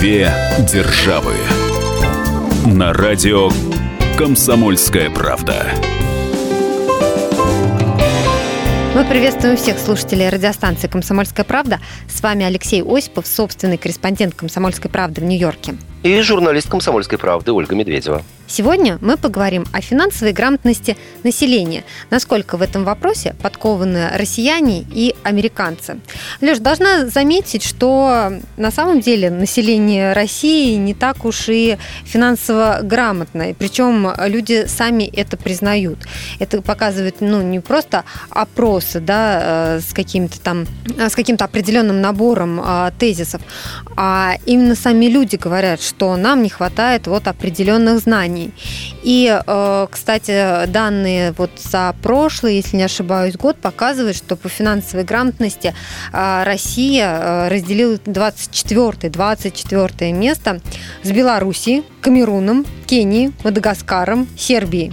Две державы. На радио Комсомольская правда. Мы приветствуем всех слушателей радиостанции «Комсомольская правда». С вами Алексей Осипов, собственный корреспондент «Комсомольской правды» в Нью-Йорке. И журналист «Комсомольской правды» Ольга Медведева. Сегодня мы поговорим о финансовой грамотности населения. Насколько в этом вопросе подкованы россияне и американцы. Леш, должна заметить, что на самом деле население России не так уж и финансово грамотное. Причем люди сами это признают. Это показывает ну, не просто опросы да, э, с каким-то там э, с каким-то определенным набором а, тезисов, а именно сами люди говорят, что нам не хватает вот определенных знаний компаний. И, э, кстати, данные вот за прошлый, если не ошибаюсь, год показывают, что по финансовой грамотности э, Россия э, разделила 24-24 место с Белоруссией, Камеруном, Кенией, Мадагаскаром, Сербией.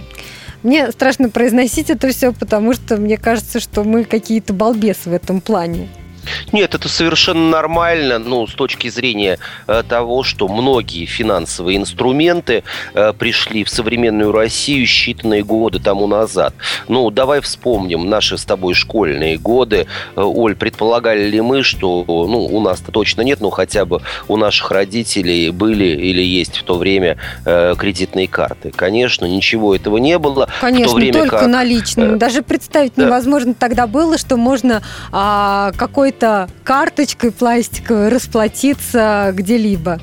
Мне страшно произносить это все, потому что мне кажется, что мы какие-то балбесы в этом плане. Нет, это совершенно нормально, ну, с точки зрения э, того, что многие финансовые инструменты э, пришли в современную Россию считанные годы тому назад. Ну, давай вспомним наши с тобой школьные годы. Э, Оль, предполагали ли мы, что, ну, у нас-то точно нет, но хотя бы у наших родителей были или есть в то время кредитные карты? Конечно, ничего этого не было. Конечно, в то время только как... наличными. Даже представить невозможно тогда было, что можно а, какой-то карточкой пластиковой расплатиться где-либо.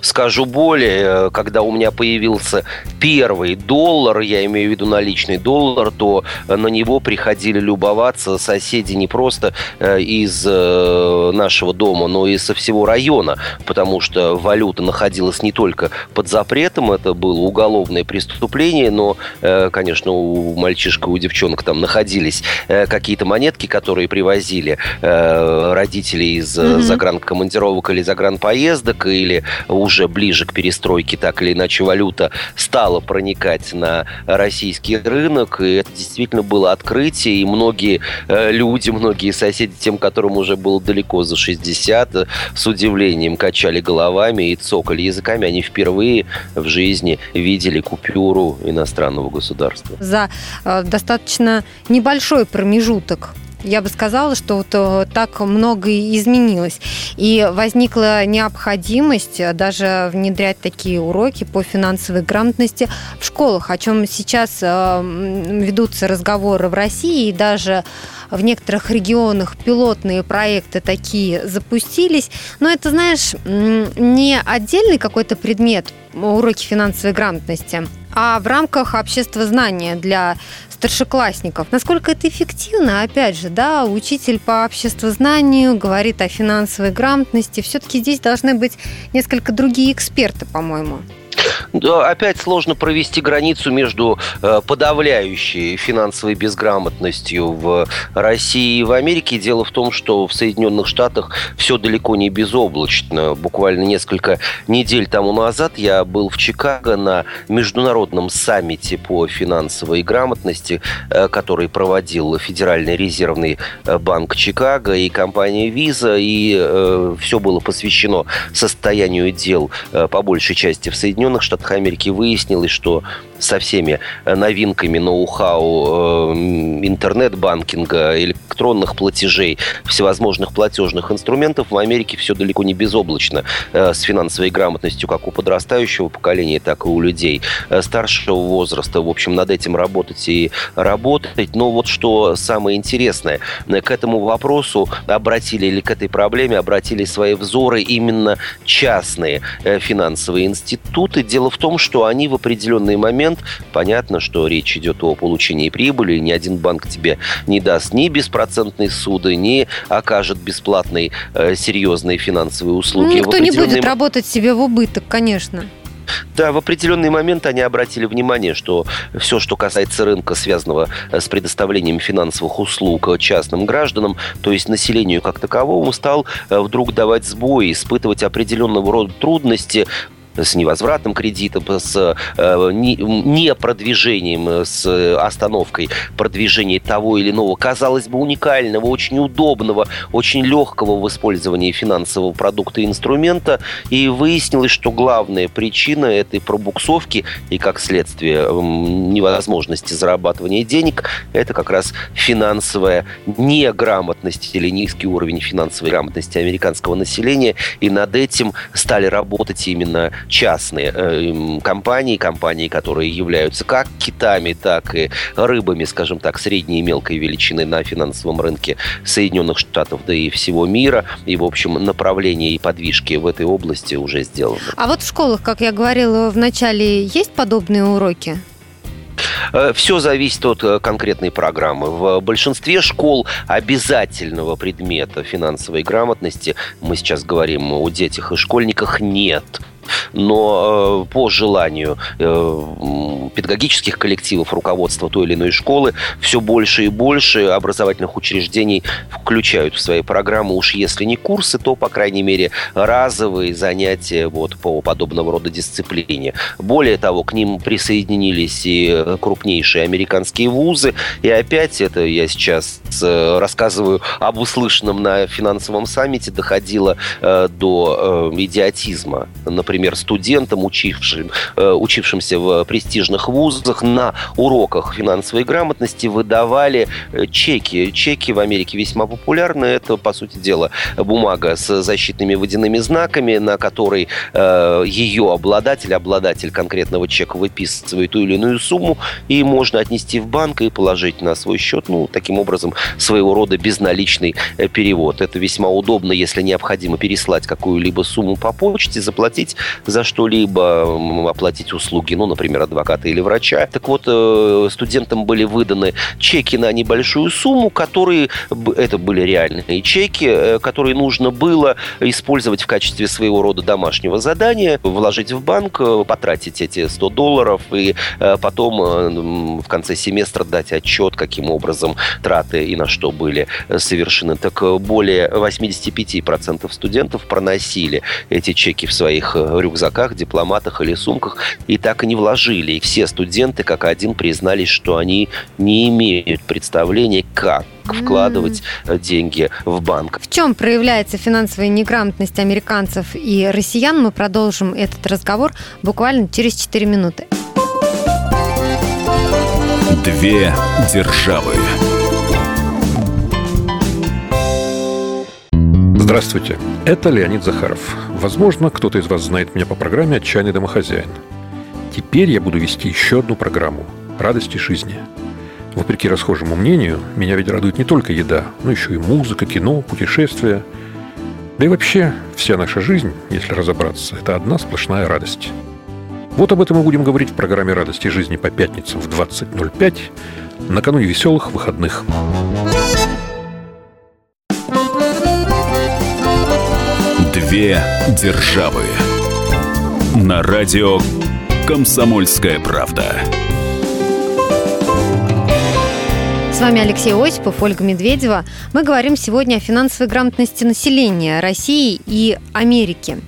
Скажу более, э, когда у меня появился первый доллар, я имею в виду наличный доллар, то на него приходили любоваться соседи не просто э, из э, нашего дома, но и со всего района, потому что валюта находилась не только под запретом, это было уголовное преступление, но, конечно, у мальчишка, у девчонок там находились какие-то монетки, которые привозили родители из mm-hmm. загранкомандировок или загранпоездок, или уже ближе к перестройке так или иначе валюта стала проникать на российский рынок, и это действительно было открытие, и многие э, люди, многие соседи, тем, которым уже было далеко за 60, с удивлением качали головами и цокали языками. Они впервые в жизни видели купюру иностранного государства. За э, достаточно небольшой промежуток я бы сказала, что вот э, так многое изменилось. И возникла необходимость э, даже внедрять такие уроки по финансовой грамотности в школах, о чем сейчас э, ведутся разговоры в России и даже в некоторых регионах пилотные проекты такие запустились. Но это, знаешь, не отдельный какой-то предмет уроки финансовой грамотности, а в рамках общества знания для старшеклассников. Насколько это эффективно? Опять же, да, учитель по обществознанию говорит о финансовой грамотности. Все-таки здесь должны быть несколько другие эксперты, по-моему. Опять сложно провести границу между э, подавляющей финансовой безграмотностью в России и в Америке. Дело в том, что в Соединенных Штатах все далеко не безоблачно. Буквально несколько недель тому назад я был в Чикаго на международном саммите по финансовой грамотности, э, который проводил Федеральный резервный э, банк Чикаго и компания Visa, и все было посвящено состоянию дел по большей части в Соединенных Штатах Штатах Америки выяснилось, что со всеми э, новинками ноу-хау э, интернет-банкинга, электронных платежей, всевозможных платежных инструментов в Америке все далеко не безоблачно э, с финансовой грамотностью как у подрастающего поколения, так и у людей старшего возраста. В общем, над этим работать и работать. Но вот что самое интересное, к этому вопросу обратили или к этой проблеме обратили свои взоры именно частные финансовые институты. Дело в том, что они в определенный момент момент. Понятно, что речь идет о получении прибыли. Ни один банк тебе не даст ни беспроцентной суды, ни окажет бесплатные э, серьезные финансовые услуги. Никто не будет работать себе в убыток, конечно. Да, в определенный момент они обратили внимание, что все, что касается рынка, связанного с предоставлением финансовых услуг частным гражданам, то есть населению как таковому, стал э, вдруг давать сбои, испытывать определенного рода трудности с невозвратным кредитом, с не продвижением, с остановкой продвижения того или иного, казалось бы, уникального, очень удобного, очень легкого в использовании финансового продукта и инструмента. И выяснилось, что главная причина этой пробуксовки и, как следствие, невозможности зарабатывания денег, это как раз финансовая неграмотность или низкий уровень финансовой грамотности американского населения. И над этим стали работать именно частные э, компании, компании, которые являются как китами, так и рыбами, скажем так, средней и мелкой величины на финансовом рынке Соединенных Штатов, да и всего мира. И, в общем, направление и подвижки в этой области уже сделаны. А вот в школах, как я говорила в начале, есть подобные уроки? Э, Все зависит от э, конкретной программы. В большинстве школ обязательного предмета финансовой грамотности, мы сейчас говорим о детях и школьниках, нет но э, по желанию э, педагогических коллективов, руководства той или иной школы, все больше и больше образовательных учреждений включают в свои программы, уж если не курсы, то, по крайней мере, разовые занятия вот, по подобного рода дисциплине. Более того, к ним присоединились и крупнейшие американские вузы, и опять это я сейчас э, рассказываю об услышанном на финансовом саммите, доходило до идиотизма. Например, например, студентам, учившим, э, учившимся в престижных вузах, на уроках финансовой грамотности выдавали э, чеки. Чеки в Америке весьма популярны. Это, по сути дела, бумага с защитными водяными знаками, на которой э, ее обладатель, обладатель конкретного чека выписывает ту или иную сумму, и можно отнести в банк и положить на свой счет, ну, таким образом, своего рода безналичный перевод. Это весьма удобно, если необходимо переслать какую-либо сумму по почте, заплатить за что-либо, оплатить услуги, ну, например, адвоката или врача. Так вот, э, студентам были выданы чеки на небольшую сумму, которые, это были реальные чеки, э, которые нужно было использовать в качестве своего рода домашнего задания, вложить в банк, э, потратить эти 100 долларов и потом в конце семестра дать отчет, каким образом траты и на что были совершены. Так более 85% студентов проносили эти чеки в своих рюкзаках, дипломатах или сумках и так и не вложили. И все студенты как один признались, что они не имеют представления, как вкладывать mm. деньги в банк. В чем проявляется финансовая неграмотность американцев и россиян? Мы продолжим этот разговор буквально через 4 минуты. Две державы. Здравствуйте, это Леонид Захаров. Возможно, кто-то из вас знает меня по программе «Отчаянный домохозяин». Теперь я буду вести еще одну программу «Радости жизни». Вопреки расхожему мнению, меня ведь радует не только еда, но еще и музыка, кино, путешествия. Да и вообще, вся наша жизнь, если разобраться, это одна сплошная радость. Вот об этом мы будем говорить в программе «Радости жизни» по пятницам в 20.05 накануне веселых выходных. Две державы. На радио Комсомольская правда. С вами Алексей Осипов, Ольга Медведева. Мы говорим сегодня о финансовой грамотности населения России и Америки.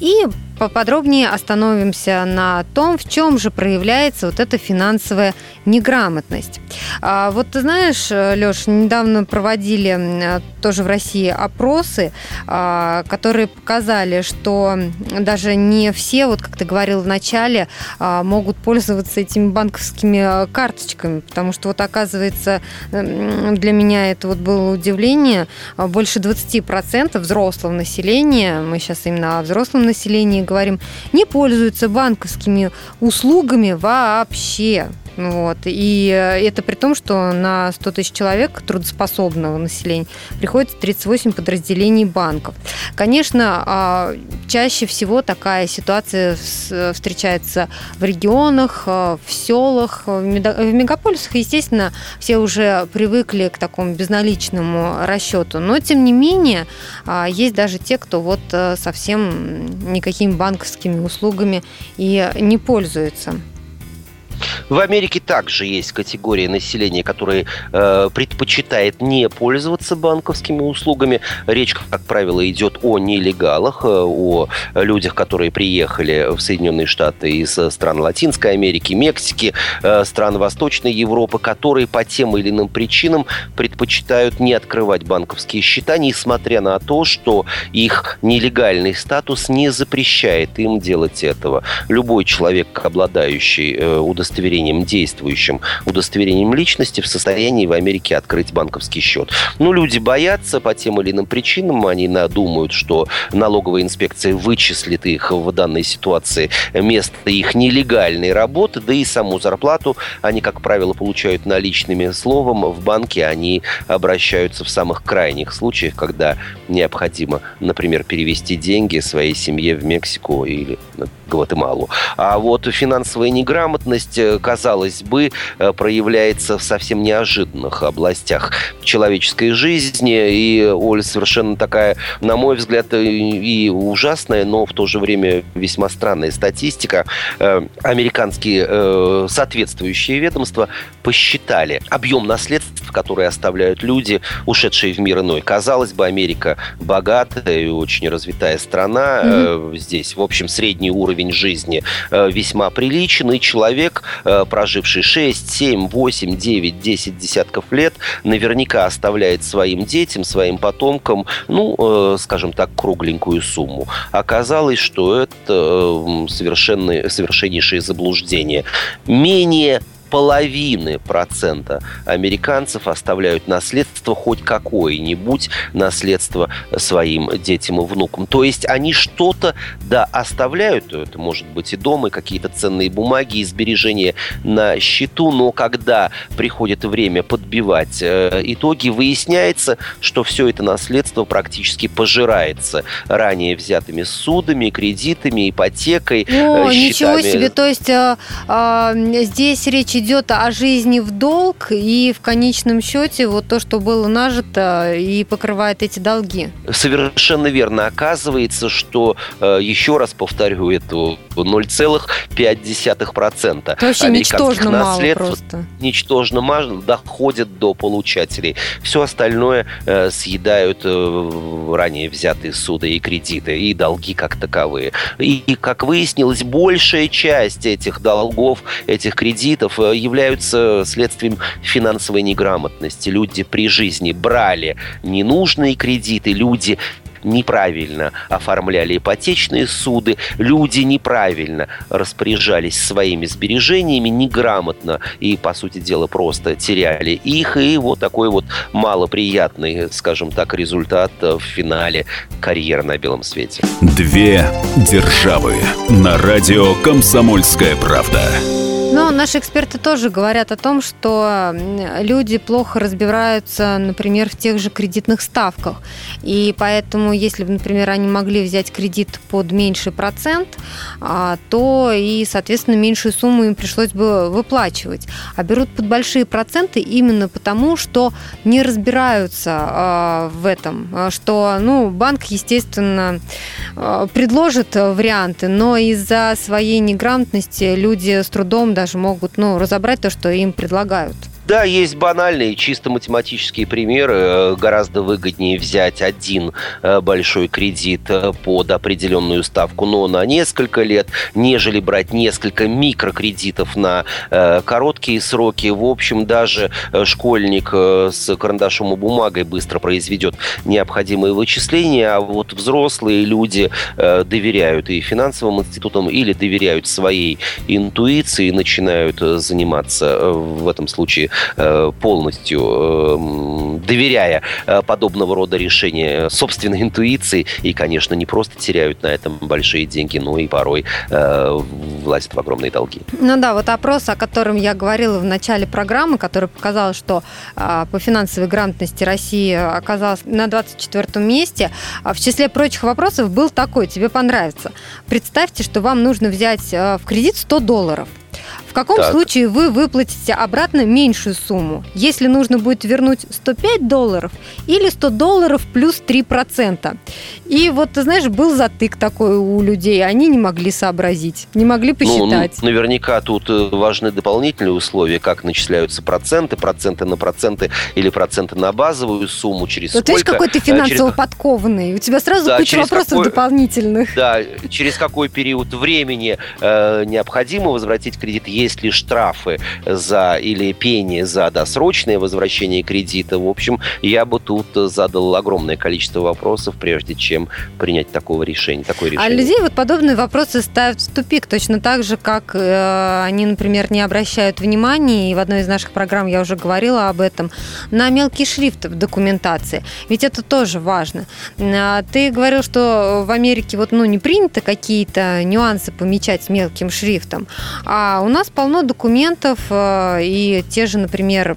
И поподробнее остановимся на том, в чем же проявляется вот эта финансовая неграмотность. А, вот ты знаешь, Леш, недавно проводили тоже в России опросы, а, которые показали, что даже не все, вот как ты говорил в начале, а, могут пользоваться этими банковскими карточками, потому что вот оказывается для меня это вот было удивление, больше 20% взрослого населения, мы сейчас именно о взрослом населении говорим, не пользуются банковскими услугами вообще. Вот. И это при том, что на 100 тысяч человек трудоспособного населения приходится 38 подразделений банков. Конечно, а, чаще всего такая ситуация встречается в регионах, а, в селах, в мегаполисах. Естественно, все уже привыкли к такому безналичному расчету. Но, тем не менее, а, есть даже те, кто вот совсем никакими банковскими услугами и не пользуется. В Америке также есть категория населения, которая э, предпочитает не пользоваться банковскими услугами. Речь, как правило, идет о нелегалах, э, о людях, которые приехали в Соединенные Штаты из стран Латинской Америки, Мексики, э, стран Восточной Европы, которые по тем или иным причинам предпочитают не открывать банковские счета, несмотря на то, что их нелегальный статус не запрещает им делать этого. Любой человек, обладающий э, удостоверением, действующим удостоверением личности, в состоянии в Америке открыть банковский счет. Ну, люди боятся по тем или иным причинам, они думают, что налоговая инспекция вычислит их в данной ситуации место их нелегальной работы, да и саму зарплату они, как правило, получают наличными словом. В банке они обращаются в самых крайних случаях, когда необходимо, например, перевести деньги своей семье в Мексику или Гватемалу. А вот финансовая неграмотность, э, казалось бы, э, проявляется в совсем неожиданных областях человеческой жизни. И, Оля, совершенно такая, на мой взгляд, э, и ужасная, но в то же время весьма странная статистика. Американские соответствующие ведомства посчитали объем наследств, которые оставляют люди, ушедшие в мир иной. Казалось бы, Америка богатая и очень развитая страна. Mm-hmm. Здесь, в общем, средний уровень жизни э, весьма приличен, и человек, э, проживший 6, 7, 8, 9, 10 десятков лет, наверняка оставляет своим детям, своим потомкам, ну, скажем так, кругленькую сумму. Оказалось, что это совершенно, совершеннейшее заблуждение. Менее половины процента американцев оставляют наследство хоть какое-нибудь наследство своим детям и внукам. То есть они что-то, да, оставляют, это может быть и дома, и какие-то ценные бумаги, и сбережения на счету, но когда приходит время подбивать э, итоги, выясняется, что все это наследство практически пожирается ранее взятыми судами, кредитами, ипотекой, О, счетами. ничего себе, то есть э, э, здесь речь идет о жизни в долг, и в конечном счете вот то, что было нажито, и покрывает эти долги. Совершенно верно. Оказывается, что, э, еще раз повторю, это 0,5% это вообще ничтожно мало просто. Ничтожно мало доходит до получателей. Все остальное э, съедают э, ранее взятые суды и кредиты, и долги как таковые. И, как выяснилось, большая часть этих долгов, этих кредитов являются следствием финансовой неграмотности. Люди при жизни брали ненужные кредиты, люди неправильно оформляли ипотечные суды, люди неправильно распоряжались своими сбережениями, неграмотно и, по сути дела, просто теряли их. И вот такой вот малоприятный, скажем так, результат в финале карьеры на белом свете. Две державы на радио «Комсомольская правда». Но наши эксперты тоже говорят о том, что люди плохо разбираются, например, в тех же кредитных ставках. И поэтому, если бы, например, они могли взять кредит под меньший процент, а, то и, соответственно, меньшую сумму им пришлось бы выплачивать. А берут под большие проценты именно потому, что не разбираются а, в этом, а, что ну, банк, естественно, предложит варианты, но из-за своей неграмотности люди с трудом даже могут ну, разобрать то, что им предлагают. Да, есть банальные, чисто математические примеры. Э, гораздо выгоднее взять один э, большой кредит э, под определенную ставку, но на несколько лет, нежели брать несколько микрокредитов на короткие сроки. В общем, даже школьник с карандашом и бумагой быстро произведет необходимые вычисления, а вот взрослые люди доверяют и финансовым институтам или доверяют своей интуиции и начинают заниматься в этом случае полностью эм, доверяя э, подобного рода решения собственной интуиции и, конечно, не просто теряют на этом большие деньги, но и порой э, влазят в огромные долги. Ну да, вот опрос, о котором я говорила в начале программы, который показал, что а, по финансовой грамотности России оказалась на 24 месте, а в числе прочих вопросов был такой, тебе понравится. Представьте, что вам нужно взять в кредит 100 долларов – в каком так. случае вы выплатите обратно меньшую сумму? Если нужно будет вернуть 105 долларов или 100 долларов плюс 3%. И вот, ты знаешь, был затык такой у людей, они не могли сообразить, не могли посчитать. Ну, наверняка тут э, важны дополнительные условия, как начисляются проценты, проценты на проценты или проценты на базовую сумму, через вот сколько... видишь, какой ты э, финансово через... подкованный, у тебя сразу да, куча вопросов какой... дополнительных. Да, через какой период времени э, необходимо возвратить кредит, есть ли штрафы за или пени за досрочное возвращение кредита. В общем, я бы тут задал огромное количество вопросов, прежде чем принять такого решения, такое решение. А людей вот подобные вопросы ставят в тупик, точно так же, как э, они, например, не обращают внимания, и в одной из наших программ я уже говорила об этом, на мелкий шрифт в документации. Ведь это тоже важно. А ты говорил, что в Америке вот, ну, не принято какие-то нюансы помечать мелким шрифтом, а у нас полно документов, э, и те же, например,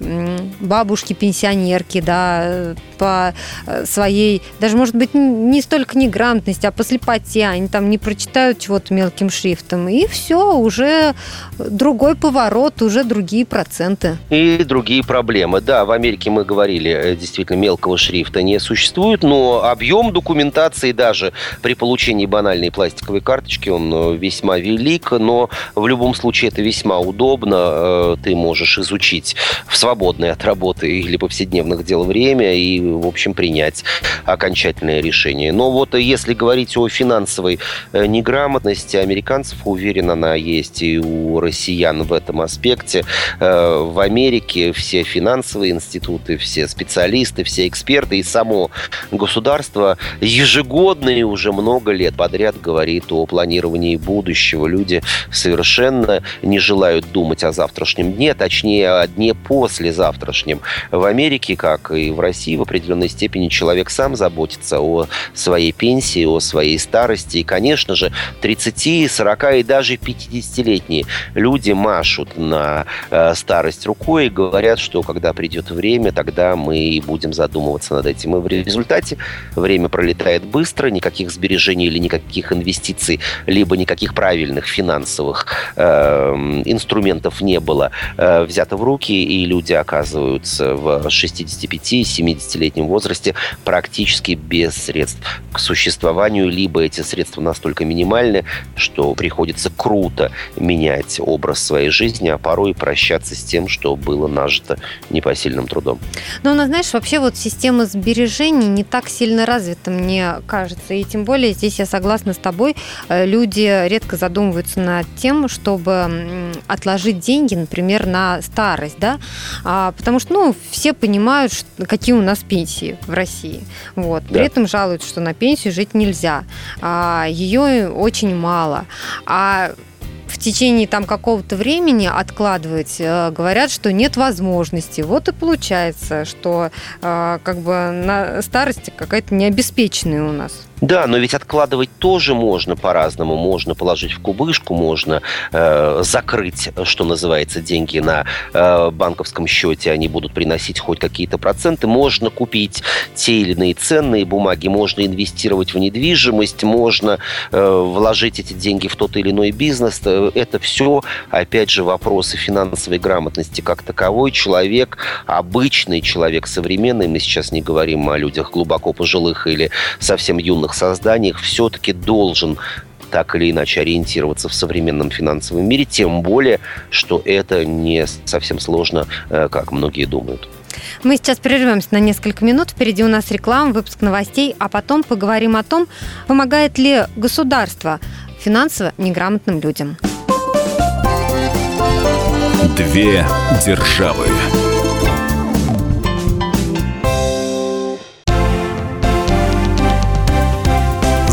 бабушки-пенсионерки, да, по э, своей, даже, может быть, не столько неграмотности, а по слепоте, они там не прочитают чего-то мелким шрифтом, и все, уже другой поворот, уже другие проценты. И другие проблемы. Да, в Америке мы говорили, э, действительно, мелкого шрифта не существует, но объем документации даже при получении банальной пластиковой карточки, он э, весьма велик, но в любом случае это весьма удобно. Ты можешь изучить в свободное от работы или повседневных дел время и в общем, принять окончательное решение. Но вот если говорить о финансовой э, неграмотности американцев, уверен, она есть и у россиян в этом аспекте. Э, в Америке все финансовые институты, все специалисты, все эксперты и само государство ежегодно и уже много лет подряд говорит о планировании будущего. Люди совершенно не желают думать о завтрашнем дне, точнее, о дне после завтрашнем. В Америке, как и в России, в определенной степени человек сам заботится о своей пенсии, о своей старости. И, конечно же, 30, 40 и даже 50-летние люди машут на э, старость рукой и говорят, что когда придет время, тогда мы и будем задумываться над этим. И в результате время пролетает быстро, никаких сбережений или никаких инвестиций, либо никаких правильных финансовых э, инструментов не было э, взято в руки, и люди оказываются в 65-70 летнем возрасте практически без средств к существованию, либо эти средства настолько минимальны, что приходится круто менять образ своей жизни, а порой прощаться с тем, что было нажито непосильным трудом. Но у нас, знаешь, вообще вот система сбережений не так сильно развита, мне кажется. И тем более здесь я согласна с тобой. Э, люди редко задумываются над тем, чтобы отложить деньги, например, на старость, да, а, потому что, ну, все понимают, какие у нас пенсии в России. Вот. Да. При этом жалуются, что на пенсию жить нельзя. А, ее очень мало. А в течение там какого-то времени откладывать, э, говорят, что нет возможности. Вот и получается, что э, как бы на старости какая-то необеспеченная у нас. Да, но ведь откладывать тоже можно по-разному. Можно положить в кубышку, можно э, закрыть, что называется, деньги на э, банковском счете, они будут приносить хоть какие-то проценты. Можно купить те или иные ценные бумаги, можно инвестировать в недвижимость, можно э, вложить эти деньги в тот или иной бизнес. Э, это все, опять же, вопросы финансовой грамотности как таковой. Человек, обычный человек, современный, мы сейчас не говорим о людях глубоко пожилых или совсем юных, инновационных созданиях все-таки должен так или иначе ориентироваться в современном финансовом мире, тем более, что это не совсем сложно, э, как многие думают. Мы сейчас прервемся на несколько минут. Впереди у нас реклама, выпуск новостей, а потом поговорим о том, помогает ли государство финансово неграмотным людям. Две державы.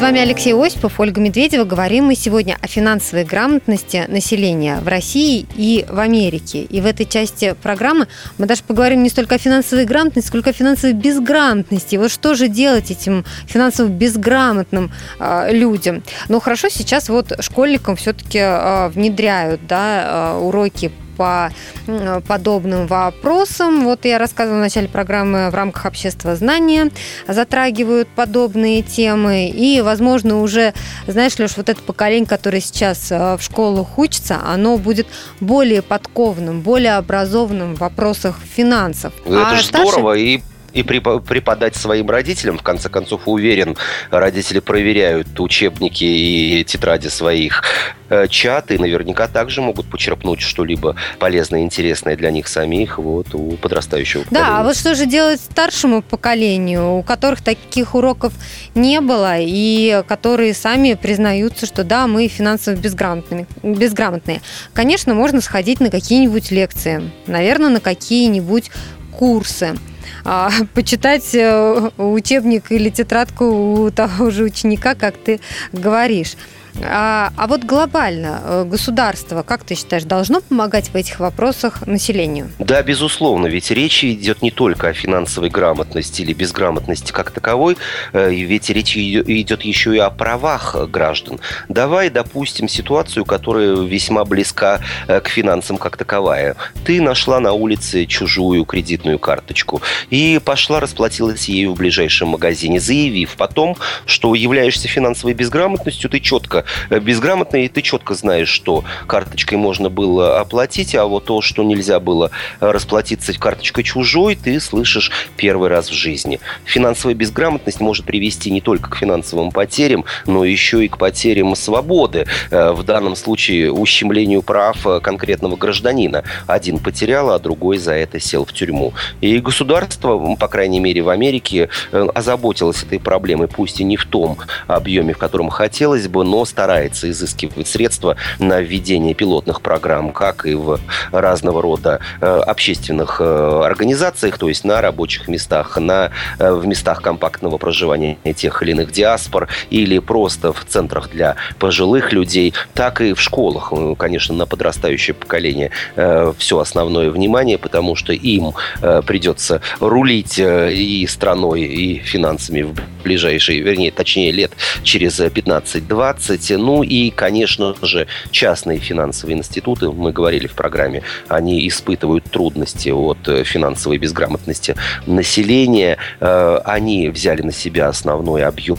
С вами Алексей Осипов, Ольга Медведева. Говорим мы сегодня о финансовой грамотности населения в России и в Америке. И в этой части программы мы даже поговорим не столько о финансовой грамотности, сколько о финансовой безграмотности. Вот что же делать этим финансово безграмотным э, людям? Ну, хорошо, сейчас вот школьникам все-таки э, внедряют да, э, уроки по подобным вопросам. Вот я рассказывала в начале программы в рамках общества знания затрагивают подобные темы. И, возможно, уже, знаешь, Леш, вот это поколение, которое сейчас э, в школах учится, оно будет более подкованным, более образованным в вопросах финансов. Это а же старший... здорово, и и преподать своим родителям. В конце концов, уверен, родители проверяют учебники и тетради своих э, чат, и наверняка также могут почерпнуть что-либо полезное, интересное для них самих вот, у подрастающего поколения. Да, а вот что же делать старшему поколению, у которых таких уроков не было, и которые сами признаются, что да, мы финансово безграмотные. безграмотные. Конечно, можно сходить на какие-нибудь лекции, наверное, на какие-нибудь курсы а, почитать э, учебник или тетрадку у того же ученика, как ты говоришь. А, а вот глобально э, государство, как ты считаешь, должно помогать в этих вопросах населению? Да, безусловно, ведь речь идет не только о финансовой грамотности или безграмотности как таковой, э, ведь речь идет еще и о правах граждан. Давай допустим ситуацию, которая весьма близка э, к финансам как таковая. Ты нашла на улице чужую кредитную карточку и пошла расплатилась ею в ближайшем магазине, заявив потом, что являешься финансовой безграмотностью, ты четко Э, безграмотный, и ты четко знаешь, что карточкой можно было оплатить, а вот то, что нельзя было расплатиться карточкой чужой, ты слышишь первый раз в жизни. Финансовая безграмотность может привести не только к финансовым потерям, но еще и к потерям свободы. Э, в данном случае ущемлению прав э, конкретного гражданина. Один потерял, а другой за это сел в тюрьму. И государство, по крайней мере в Америке, озаботилось этой проблемой, пусть и не в том объеме, в котором хотелось бы, но старается изыскивать средства на введение пилотных программ, как и в разного рода э, общественных э, организациях, то есть на рабочих местах, на, э, в местах компактного проживания тех или иных диаспор, или просто в центрах для пожилых людей, так и в школах, конечно, на подрастающее поколение все основное внимание, потому что им придется рулить и страной, и финансами в ближайшие, вернее, точнее, лет через 15-20, работаете. Ну и, конечно же, частные финансовые институты, мы говорили в программе, они испытывают трудности от э, финансовой безграмотности населения. Э, они взяли на себя основной объем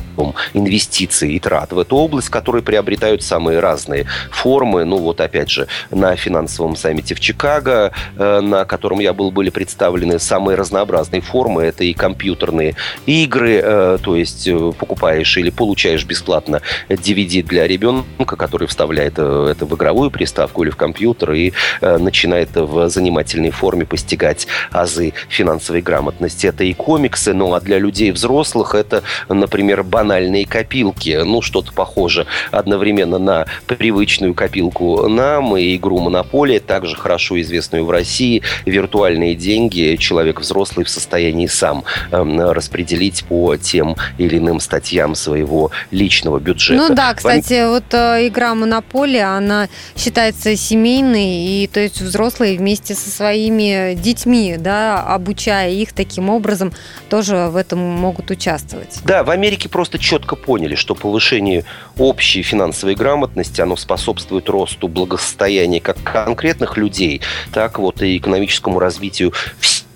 инвестиций и трат в эту область, которые приобретают самые разные формы. Ну вот, опять же, на финансовом саммите в Чикаго, э, на котором я был, были представлены самые разнообразные формы. Это и компьютерные игры, то есть покупаешь или получаешь бесплатно DVD для ребенка, который вставляет э, это в игровую приставку или в компьютер и э, начинает в занимательной форме постигать азы финансовой грамотности. Это и комиксы, ну а для людей взрослых это, например, банальные копилки. Ну, что-то похоже одновременно на привычную копилку нам и игру «Монополия», также хорошо известную в России. Виртуальные деньги человек взрослый в состоянии сам эм, распределить по тем или иным статьям своего личного бюджета. Ну да, кстати, кстати, вот э, игра Монополия, она считается семейной, и то есть взрослые вместе со своими детьми, да, обучая их таким образом, тоже в этом могут участвовать. Да, в Америке просто четко поняли, что повышение общей финансовой грамотности, оно способствует росту благосостояния как конкретных людей, так вот и экономическому развитию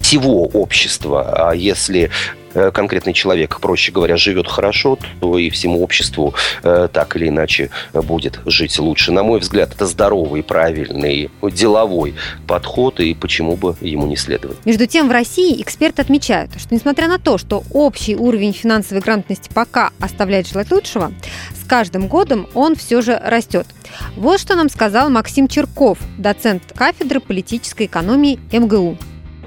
всего общества. А если Э, конкретный человек, проще говоря, живет хорошо, то и всему обществу э, так или иначе будет жить лучше. На мой взгляд, это здоровый, правильный, деловой подход, и почему бы ему не следовать. Между тем, в России эксперты отмечают, что несмотря на то, что общий уровень финансовой грамотности пока оставляет желать лучшего, с каждым годом он все же растет. Вот что нам сказал Максим Черков, доцент кафедры политической экономии МГУ.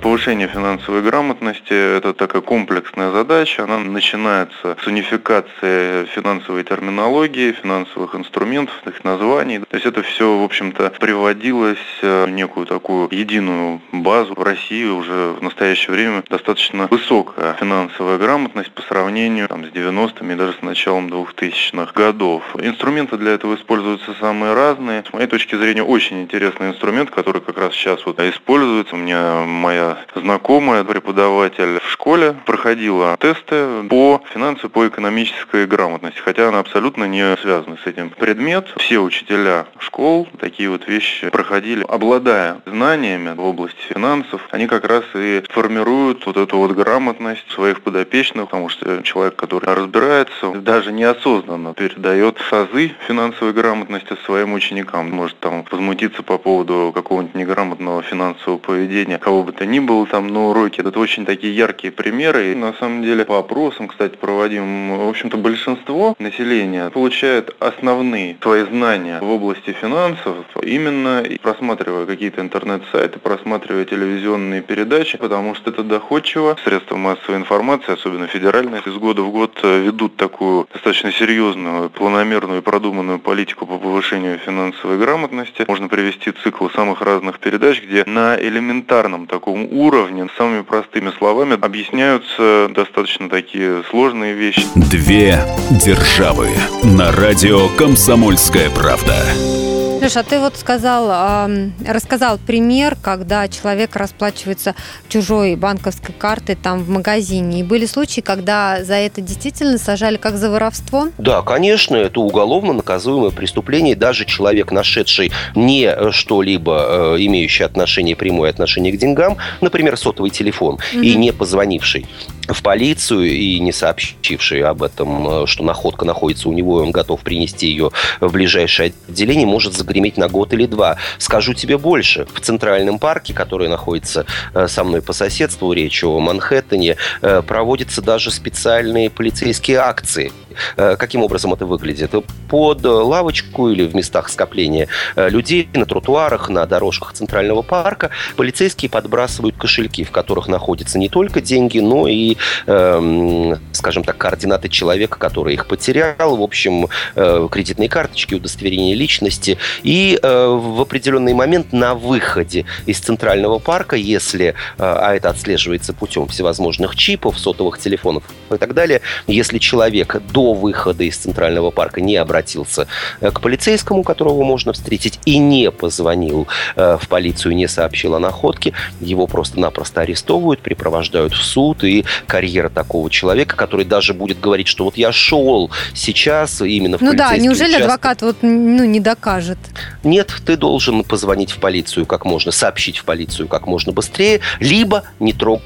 Повышение финансовой грамотности – это такая комплексная задача. Она начинается с унификации финансовой терминологии, финансовых инструментов, их названий. То есть это все, в общем-то, приводилось в некую такую единую базу. В России уже в настоящее время достаточно высокая финансовая грамотность по сравнению там, с 90-ми и даже с началом 2000-х годов. Инструменты для этого используются самые разные. С моей точки зрения, очень интересный инструмент, который как раз сейчас вот используется. У меня моя знакомая, преподаватель в школе, проходила тесты по финансовой, по экономической грамотности, хотя она абсолютно не связана с этим предмет. Все учителя школ такие вот вещи проходили, обладая знаниями в области финансов, они как раз и формируют вот эту вот грамотность своих подопечных, потому что человек, который разбирается, даже неосознанно передает азы финансовой грамотности своим ученикам. Может там возмутиться по поводу какого-нибудь неграмотного финансового поведения, кого бы то ни было там на уроке. Это очень такие яркие примеры. И на самом деле по опросам, кстати, проводим, в общем-то, большинство населения получает основные свои знания в области финансов именно просматривая какие-то интернет-сайты, просматривая телевизионные передачи, потому что это доходчиво. Средства массовой информации, особенно федеральные, из года в год э, ведут такую достаточно серьезную, планомерную и продуманную политику по повышению финансовой грамотности. Можно привести цикл самых разных передач, где на элементарном таком уровне, самыми простыми словами объясняются достаточно такие сложные вещи. Две державы на радио «Комсомольская правда». Леша, а ты вот сказал, рассказал пример, когда человек расплачивается чужой банковской картой там в магазине. И были случаи, когда за это действительно сажали как за воровство? Да, конечно, это уголовно наказуемое преступление. Даже человек, нашедший не э, что-либо, э, имеющий отношение, прямое отношение к деньгам, например, сотовый телефон, угу. и не позвонивший в полицию и не сообщивший об этом, э, что находка находится у него, и он готов принести ее в ближайшее отделение, может загреметь на год или два. Скажу тебе больше. В Центральном парке, который находится э, со мной по соседству, речь о Манхэттене, э, проводятся даже специальные полицейские акции каким образом это выглядит? Под лавочку или в местах скопления людей, на тротуарах, на дорожках Центрального парка полицейские подбрасывают кошельки, в которых находятся не только деньги, но и, эм, скажем так, координаты человека, который их потерял, в общем, э, кредитные карточки, удостоверение личности. И в определенный момент на выходе из Центрального парка, если, а это отслеживается путем всевозможных чипов, сотовых телефонов и так далее, если человек до выхода из Центрального парка не обратился э, к полицейскому, которого можно встретить, и не позвонил э, в полицию, не сообщил о находке, его просто-напросто арестовывают, припровождают в суд, и карьера такого человека, который даже будет говорить, что вот я шел сейчас именно в Ну да, неужели участок. адвокат вот, ну, не докажет? Нет, ты должен позвонить в полицию как можно, сообщить в полицию как можно быстрее, либо не трогать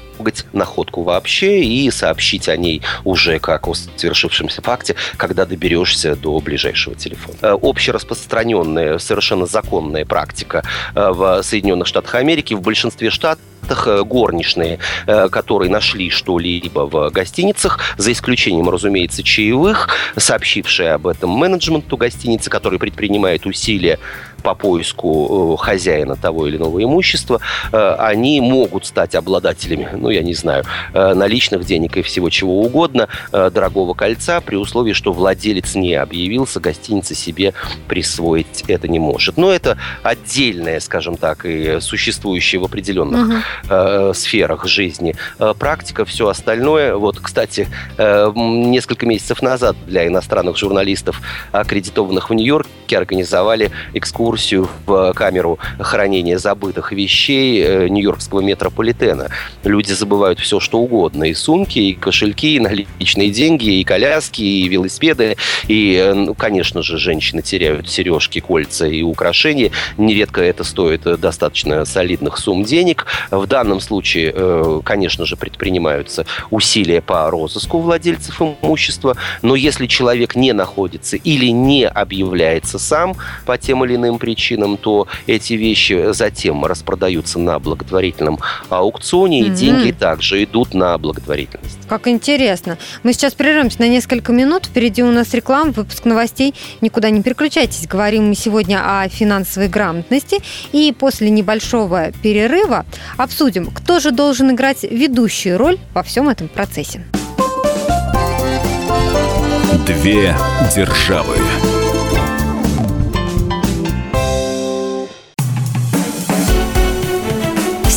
находку вообще и сообщить о ней уже как о совершившемся факте, когда доберешься до ближайшего телефона. Э, общераспространенная, совершенно законная практика э, в Соединенных Штатах Америки в большинстве штатов э, горничные, которые нашли что-либо в гостиницах, за исключением, разумеется, чаевых, сообщившие об этом менеджменту гостиницы, который предпринимает усилия по поиску э, хозяина того или иного имущества, э, они могут стать обладателями, ну, я не знаю, э, наличных денег и всего чего угодно, дорогого кольца, при условии, что владелец не объявился, гостиница себе присвоить это не может. Но это отдельная, скажем так, и существующая в определенных угу. сферах жизни практика, все остальное. Вот, кстати, несколько месяцев назад для иностранных журналистов, аккредитованных в Нью-Йорке, организовали экскурсию экскурсию в камеру хранения забытых вещей э, Нью-Йоркского метрополитена. Люди забывают все, что угодно. И сумки, и кошельки, и наличные деньги, и коляски, и велосипеды. И, э, ну, конечно же, женщины теряют сережки, кольца и украшения. Нередко это стоит э, достаточно солидных сумм денег. В данном случае, конечно же, предпринимаются усилия по розыску владельцев имущества. Но если человек не находится или не объявляется сам по тем или иным причинам, то эти вещи затем распродаются на благотворительном аукционе, mm-hmm. и деньги также идут на благотворительность. Как интересно. Мы сейчас прервемся на несколько минут. Впереди у нас реклама, выпуск новостей. Никуда не переключайтесь. Говорим мы сегодня о финансовой грамотности. И после небольшого перерыва Обсудим, кто же должен играть ведущую роль во всем этом процессе. Две державы.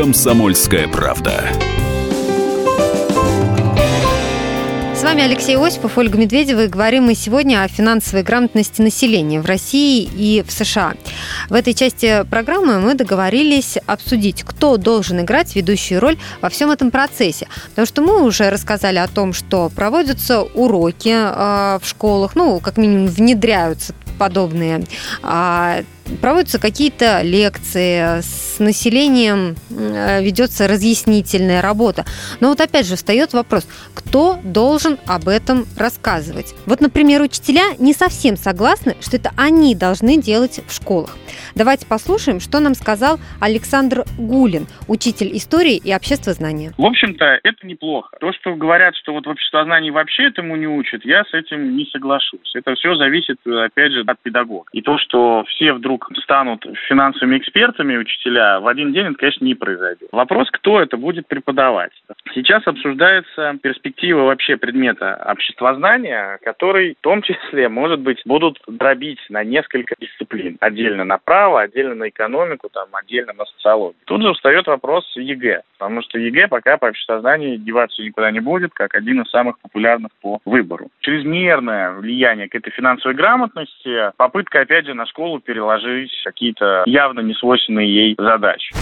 «Комсомольская правда». С вами Алексей Осипов, Ольга Медведева, и говорим мы сегодня о финансовой грамотности населения в России и в США. В этой части программы мы договорились обсудить, кто должен играть ведущую роль во всем этом процессе. Потому что мы уже рассказали о том, что проводятся уроки э, в школах, ну, как минимум внедряются подобные а, проводятся какие-то лекции, с населением э, ведется разъяснительная работа. Но вот опять же встает вопрос, кто должен об этом рассказывать? Вот, например, учителя не совсем согласны, что это они должны делать в школах. Давайте послушаем, что нам сказал Александр Гулин, учитель истории и обществознания. В общем-то, это неплохо. То, что говорят, что вот в обществознании вообще этому не учат, я с этим не соглашусь. Это все зависит, опять же, от педагога. И то, что все вдруг станут финансовыми экспертами учителя, в один день это, конечно, не произойдет. Вопрос, кто это будет преподавать. Сейчас обсуждается перспектива вообще предмета обществознания, который в том числе, может быть, будут дробить на несколько дисциплин. Отдельно на право, отдельно на экономику, там, отдельно на социологию. Тут же встает вопрос ЕГЭ, потому что ЕГЭ пока по обществознанию деваться никуда не будет, как один из самых популярных по выбору. Чрезмерное влияние к этой финансовой грамотности, попытка, опять же, на школу переложить какие-то явно несвойственные ей задачи.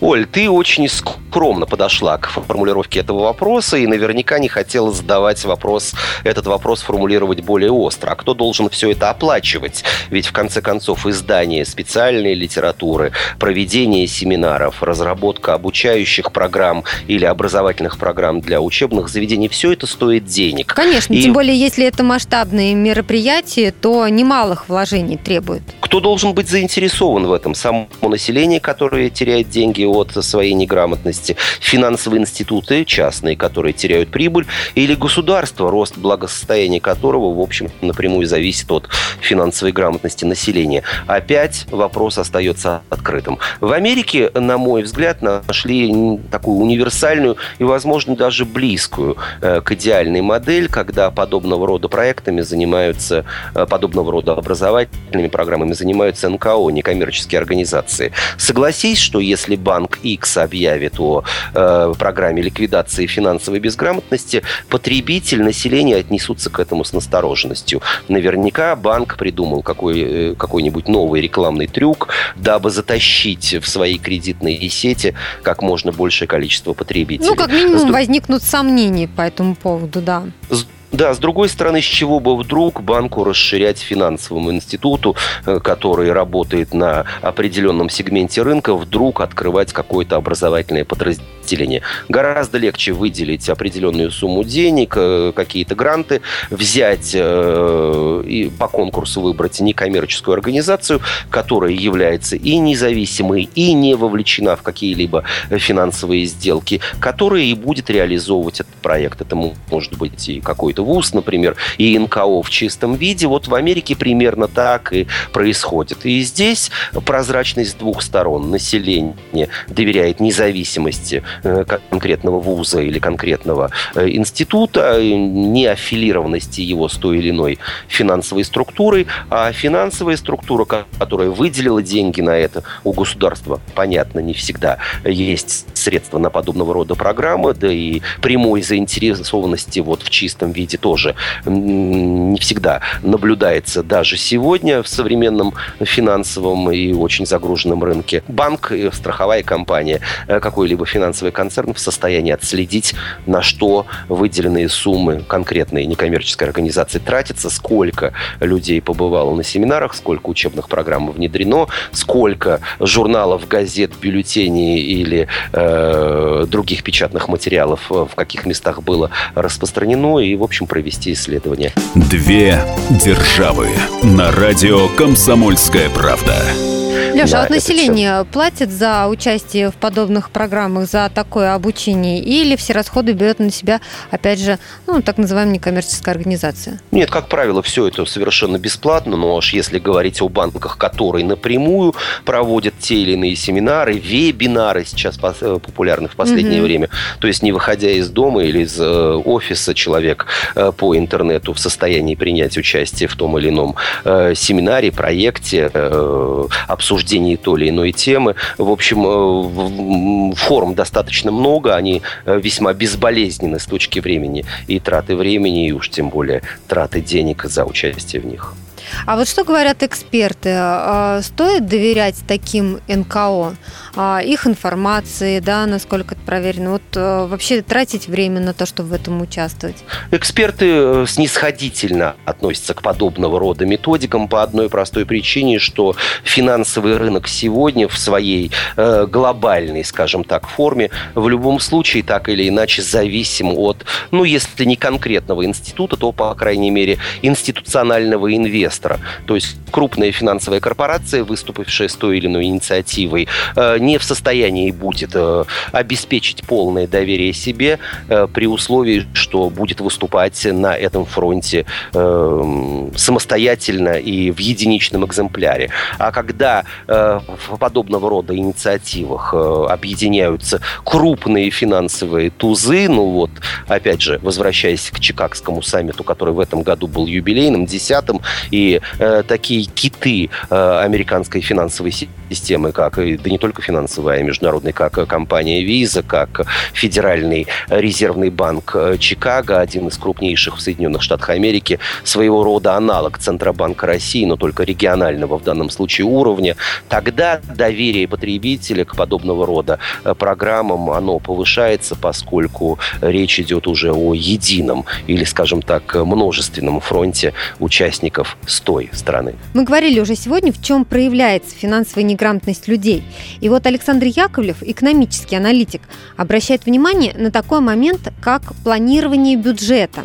Оль, ты очень скромно подошла к формулировке этого вопроса и наверняка не хотела задавать вопрос, этот вопрос формулировать более остро. А кто должен все это оплачивать? Ведь в конце концов издание специальной литературы, проведение семинаров, разработка обучающих программ или образовательных программ для учебных заведений, все это стоит денег. Конечно, и... тем более если это масштабные мероприятия, то немалых вложений требует. Кто должен быть заинтересован в этом? Само население, которое теряет деньги от своей неграмотности, финансовые институты частные, которые теряют прибыль, или государство, рост благосостояния которого, в общем, напрямую зависит от финансовой грамотности населения. Опять вопрос остается открытым. В Америке, на мой взгляд, нашли такую универсальную и, возможно, даже близкую э, к идеальной модель, когда подобного рода проектами занимаются, э, подобного рода образовательными программами занимаются НКО, некоммерческие организации. Согласись, что если если банк X объявит о э, программе ликвидации финансовой безграмотности, потребитель, население отнесутся к этому с настороженностью. Наверняка банк придумал какой, э, какой-нибудь новый рекламный трюк, дабы затащить в свои кредитные сети как можно большее количество потребителей. Ну, как минимум, возникнут сомнения по этому поводу, да. Да, с другой стороны, с чего бы вдруг банку расширять финансовому институту, э, который работает на определенном сегменте рынка, вдруг открывать какое-то образовательное подразделение? Гораздо легче выделить определенную сумму денег, э, какие-то гранты, взять э, и по конкурсу выбрать некоммерческую организацию, которая является и независимой, и не вовлечена в какие-либо финансовые сделки, которая и будет реализовывать этот проект. Это может быть и какой-то ВУЗ, например, и НКО в чистом виде. Вот в Америке примерно так и происходит. И здесь прозрачность с двух сторон. Население доверяет независимости э, конкретного вуза или конкретного э, института, не аффилированности его с той или иной финансовой структурой, а финансовая структура, которая выделила деньги на это у государства, понятно, не всегда есть средства на подобного рода программы, да и прямой заинтересованности вот в чистом виде кстати, тоже не всегда наблюдается даже сегодня в современном финансовом и очень загруженном рынке. Банк, страховая компания, какой-либо финансовый концерн в состоянии отследить, на что выделенные суммы конкретной некоммерческой организации тратятся, сколько людей побывало на семинарах, сколько учебных программ внедрено, сколько журналов, газет, бюллетеней или э, других печатных материалов в каких местах было распространено и, в общем, провести исследование. Две державы на радио «Комсомольская правда». Леша, да, а вот население все... платит за участие в подобных программах, за такое обучение, или все расходы берет на себя, опять же, ну, так называемая некоммерческая организация? Нет, как правило, все это совершенно бесплатно, но уж если говорить о банках, которые напрямую проводят те или иные семинары, вебинары сейчас э, популярны в последнее угу. время, то есть не выходя из дома или из э, офиса человек э, по интернету в состоянии принять участие в том или ином семинаре, проекте, обсуждении обсуждении той или иной темы. В общем, э, форм достаточно много, они э, весьма безболезненны с точки времени и траты времени, и уж тем более траты денег за участие в них. А вот что говорят эксперты? А, стоит доверять таким НКО, а, их информации, да, насколько это проверено? Вот а, вообще тратить время на то, чтобы в этом участвовать? Эксперты э, снисходительно относятся к подобного рода методикам по одной простой причине, что финансовый рынок сегодня в своей э, глобальной, скажем так, форме в любом случае так или иначе зависим от, ну, если не конкретного института, то, по крайней мере, институционального инвестора инвестора. То есть крупная финансовая корпорация, выступившая с той или иной инициативой, э, не в состоянии будет э, обеспечить полное доверие себе э, при условии, что будет выступать на этом фронте самостоятельно и в единичном экземпляре. А когда в подобного рода инициативах объединяются крупные финансовые тузы, ну вот, опять же, возвращаясь к Чикагскому саммиту, который в этом году был юбилейным, десятым, и э, такие киты э, американской финансовой системы, как, и, да не только финансовая, а международная, как компания Visa, как Федеральный резервный банк э, Чикаго, один из крупнейших в Соединенных Штатах Америки, своего рода аналог Центробанка России, но только регионального в данном случае уровня, тогда доверие потребителя к подобного рода э, программам, оно повышается, поскольку речь идет уже о едином или, скажем так, множественном фронте участников той страны. Мы говорили уже сегодня, в чем проявляется финансовая неграмотность людей. И вот Александр Яковлев, экономический аналитик, обращает внимание на такой момент, как планирование бюджета.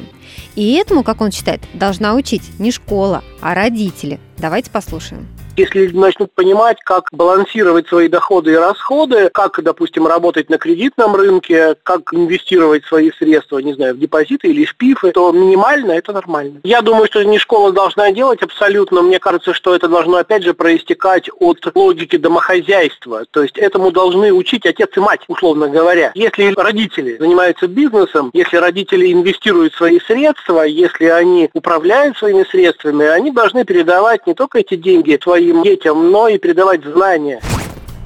И этому, как он считает, должна учить не школа, а родители. Давайте послушаем. Если люди начнут понимать, как балансировать свои доходы и расходы, как, допустим, работать на кредитном рынке, как инвестировать свои средства, не знаю, в депозиты или в пифы, то минимально это нормально. Я думаю, что не школа должна делать абсолютно. Мне кажется, что это должно, опять же, проистекать от логики домохозяйства. То есть этому должны учить отец и мать, условно говоря. Если родители занимаются бизнесом, если родители инвестируют свои средства, если они управляют своими средствами, они должны передавать не только эти деньги своим своим детям, но и передавать знания.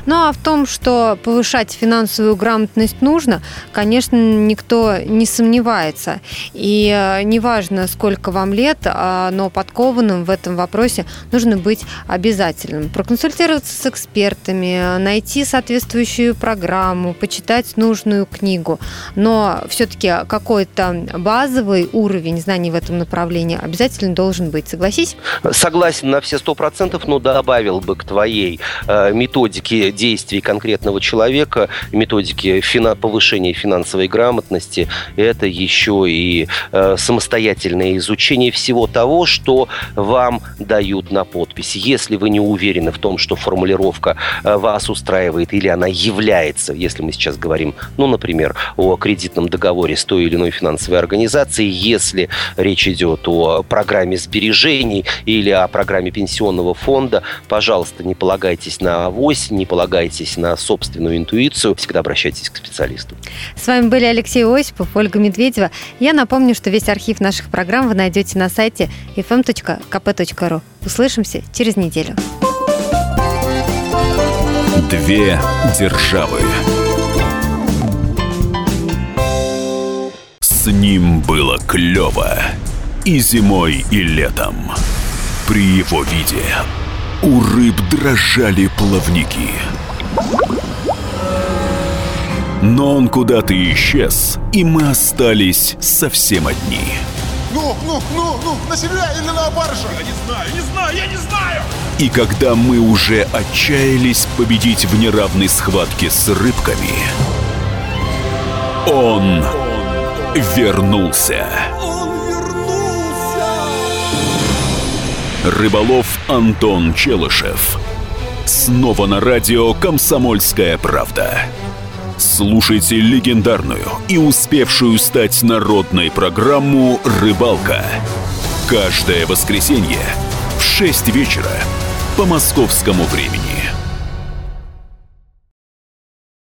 Ну а в том, что повышать финансовую грамотность нужно, конечно, никто не сомневается. И э, неважно, сколько вам лет, а, но подкованным в этом вопросе нужно быть обязательным. Проконсультироваться с экспертами, найти соответствующую программу, почитать нужную книгу. Но все-таки какой-то базовый уровень знаний в этом направлении обязательно должен быть. Согласись? Согласен на все сто процентов, но добавил бы к твоей э, методике действий конкретного человека, методики фина- повышения финансовой грамотности, это еще и э, самостоятельное изучение всего того, что вам дают на подпись. Если вы не уверены в том, что формулировка э, вас устраивает или она является, если мы сейчас говорим, ну, например, о кредитном договоре с той или иной финансовой организацией, если речь идет о программе сбережений или о программе пенсионного фонда, пожалуйста, не полагайтесь на авось, не полагайтесь полагайтесь на собственную интуицию, всегда обращайтесь к специалисту. С вами были Алексей Осипов, Ольга Медведева. Я напомню, что весь архив наших программ вы найдете на сайте fm.kp.ru. Услышимся через неделю. Две державы. С ним было клево. И зимой, и летом. При его виде у рыб дрожали плавники. Но он куда-то исчез, и мы остались совсем одни. Ну, ну, ну, ну, на себя или на баржу? Я не знаю, не знаю, я не знаю! И когда мы уже отчаялись победить в неравной схватке с рыбками, он вернулся. Рыболов Антон Челышев. Снова на радио «Комсомольская правда». Слушайте легендарную и успевшую стать народной программу «Рыбалка». Каждое воскресенье в 6 вечера по московскому времени.